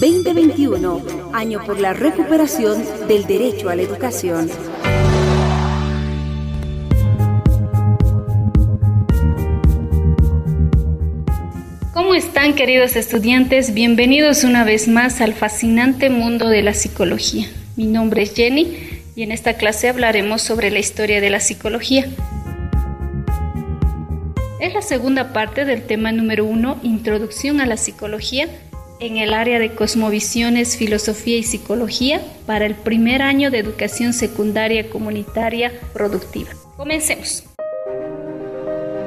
2021, año por la recuperación del derecho a la educación. ¿Cómo están queridos estudiantes? Bienvenidos una vez más al fascinante mundo de la psicología. Mi nombre es Jenny y en esta clase hablaremos sobre la historia de la psicología. Es la segunda parte del tema número uno, Introducción a la Psicología, en el área de Cosmovisiones, Filosofía y Psicología para el primer año de Educación Secundaria Comunitaria Productiva. Comencemos.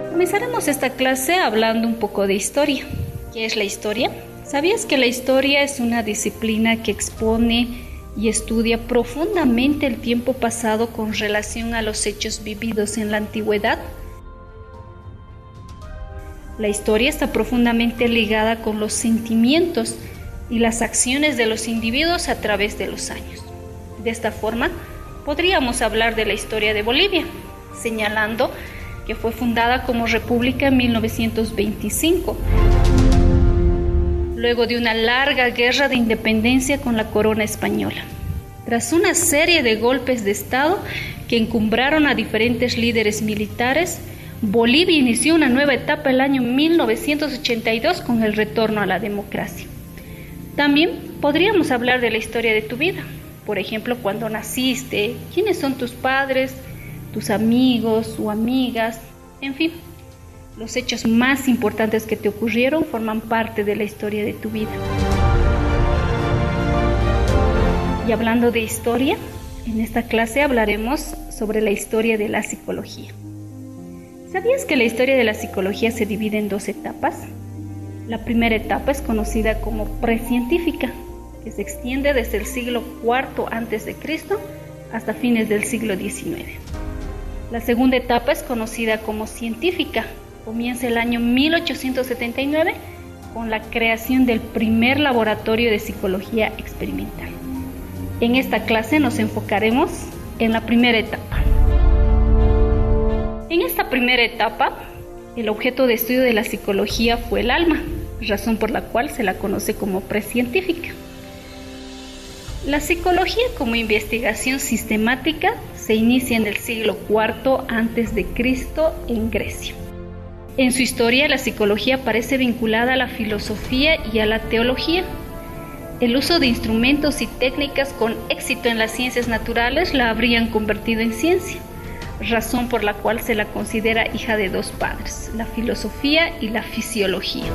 Comenzaremos esta clase hablando un poco de historia. ¿Qué es la historia? ¿Sabías que la historia es una disciplina que expone y estudia profundamente el tiempo pasado con relación a los hechos vividos en la antigüedad? La historia está profundamente ligada con los sentimientos y las acciones de los individuos a través de los años. De esta forma, podríamos hablar de la historia de Bolivia, señalando que fue fundada como república en 1925, luego de una larga guerra de independencia con la corona española. Tras una serie de golpes de Estado que encumbraron a diferentes líderes militares, Bolivia inició una nueva etapa el año 1982 con el retorno a la democracia. También podríamos hablar de la historia de tu vida. Por ejemplo, cuando naciste, quiénes son tus padres, tus amigos o amigas, en fin. Los hechos más importantes que te ocurrieron forman parte de la historia de tu vida. Y hablando de historia, en esta clase hablaremos sobre la historia de la psicología. ¿Sabías que la historia de la psicología se divide en dos etapas? La primera etapa es conocida como precientífica, que se extiende desde el siglo IV a.C. hasta fines del siglo XIX. La segunda etapa es conocida como científica. Comienza el año 1879 con la creación del primer laboratorio de psicología experimental. En esta clase nos enfocaremos en la primera etapa. Primera etapa, el objeto de estudio de la psicología fue el alma, razón por la cual se la conoce como precientífica. La psicología como investigación sistemática se inicia en el siglo IV a.C. en Grecia. En su historia, la psicología parece vinculada a la filosofía y a la teología. El uso de instrumentos y técnicas con éxito en las ciencias naturales la habrían convertido en ciencia razón por la cual se la considera hija de dos padres, la filosofía y la fisiología.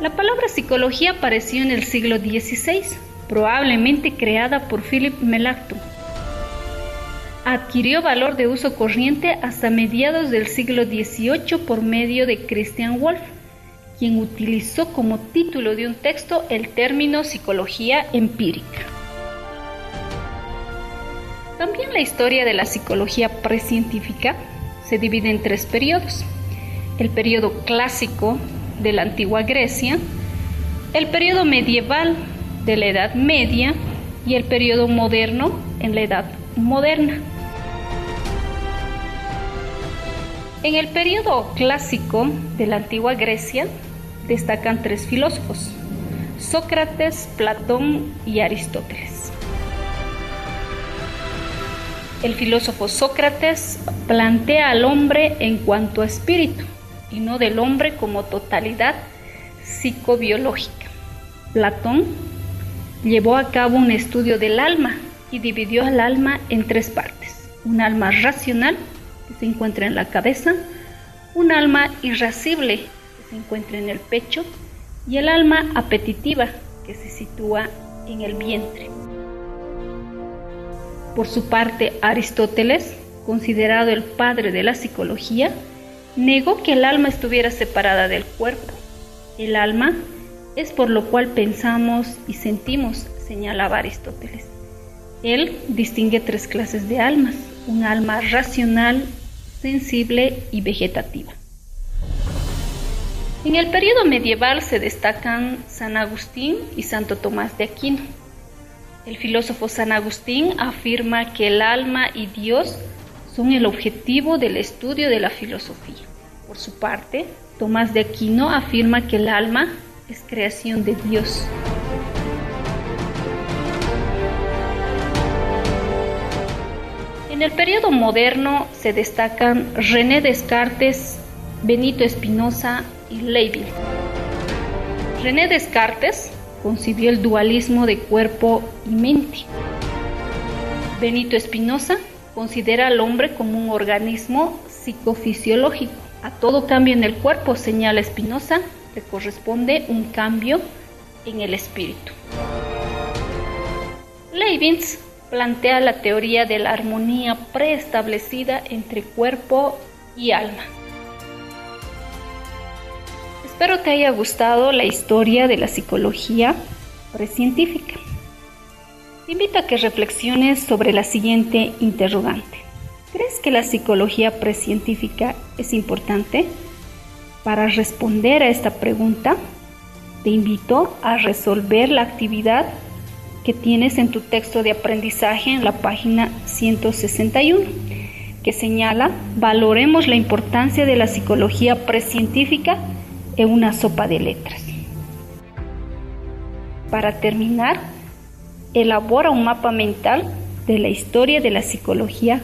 La palabra psicología apareció en el siglo XVI, probablemente creada por Philip Melanchthon. Adquirió valor de uso corriente hasta mediados del siglo XVIII por medio de Christian Wolff, quien utilizó como título de un texto el término psicología empírica. También la historia de la psicología precientífica se divide en tres periodos. El periodo clásico de la antigua Grecia, el periodo medieval de la Edad Media y el periodo moderno en la Edad Moderna. En el periodo clásico de la antigua Grecia destacan tres filósofos, Sócrates, Platón y Aristóteles. El filósofo Sócrates plantea al hombre en cuanto a espíritu y no del hombre como totalidad psicobiológica. Platón llevó a cabo un estudio del alma y dividió al alma en tres partes. Un alma racional que se encuentra en la cabeza, un alma irascible que se encuentra en el pecho y el alma apetitiva que se sitúa en el vientre. Por su parte, Aristóteles, considerado el padre de la psicología, negó que el alma estuviera separada del cuerpo. El alma es por lo cual pensamos y sentimos, señalaba Aristóteles. Él distingue tres clases de almas, un alma racional, sensible y vegetativa. En el periodo medieval se destacan San Agustín y Santo Tomás de Aquino. El filósofo San Agustín afirma que el alma y Dios son el objetivo del estudio de la filosofía. Por su parte, Tomás de Aquino afirma que el alma es creación de Dios. En el periodo moderno se destacan René Descartes, Benito Espinosa y Leibniz. René Descartes concibió el dualismo de cuerpo y mente. Benito Espinosa considera al hombre como un organismo psicofisiológico. A todo cambio en el cuerpo, señala Espinosa, le corresponde un cambio en el espíritu. Leibniz plantea la teoría de la armonía preestablecida entre cuerpo y alma. Espero te haya gustado la historia de la psicología precientífica. Te invito a que reflexiones sobre la siguiente interrogante. ¿Crees que la psicología precientífica es importante? Para responder a esta pregunta, te invito a resolver la actividad que tienes en tu texto de aprendizaje en la página 161, que señala valoremos la importancia de la psicología precientífica en una sopa de letras. Para terminar, elabora un mapa mental de la historia de la psicología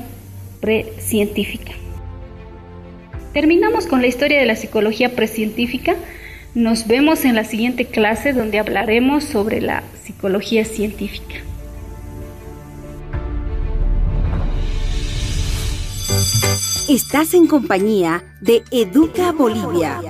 precientífica. Terminamos con la historia de la psicología precientífica. Nos vemos en la siguiente clase donde hablaremos sobre la psicología científica. Estás en compañía de Educa Bolivia.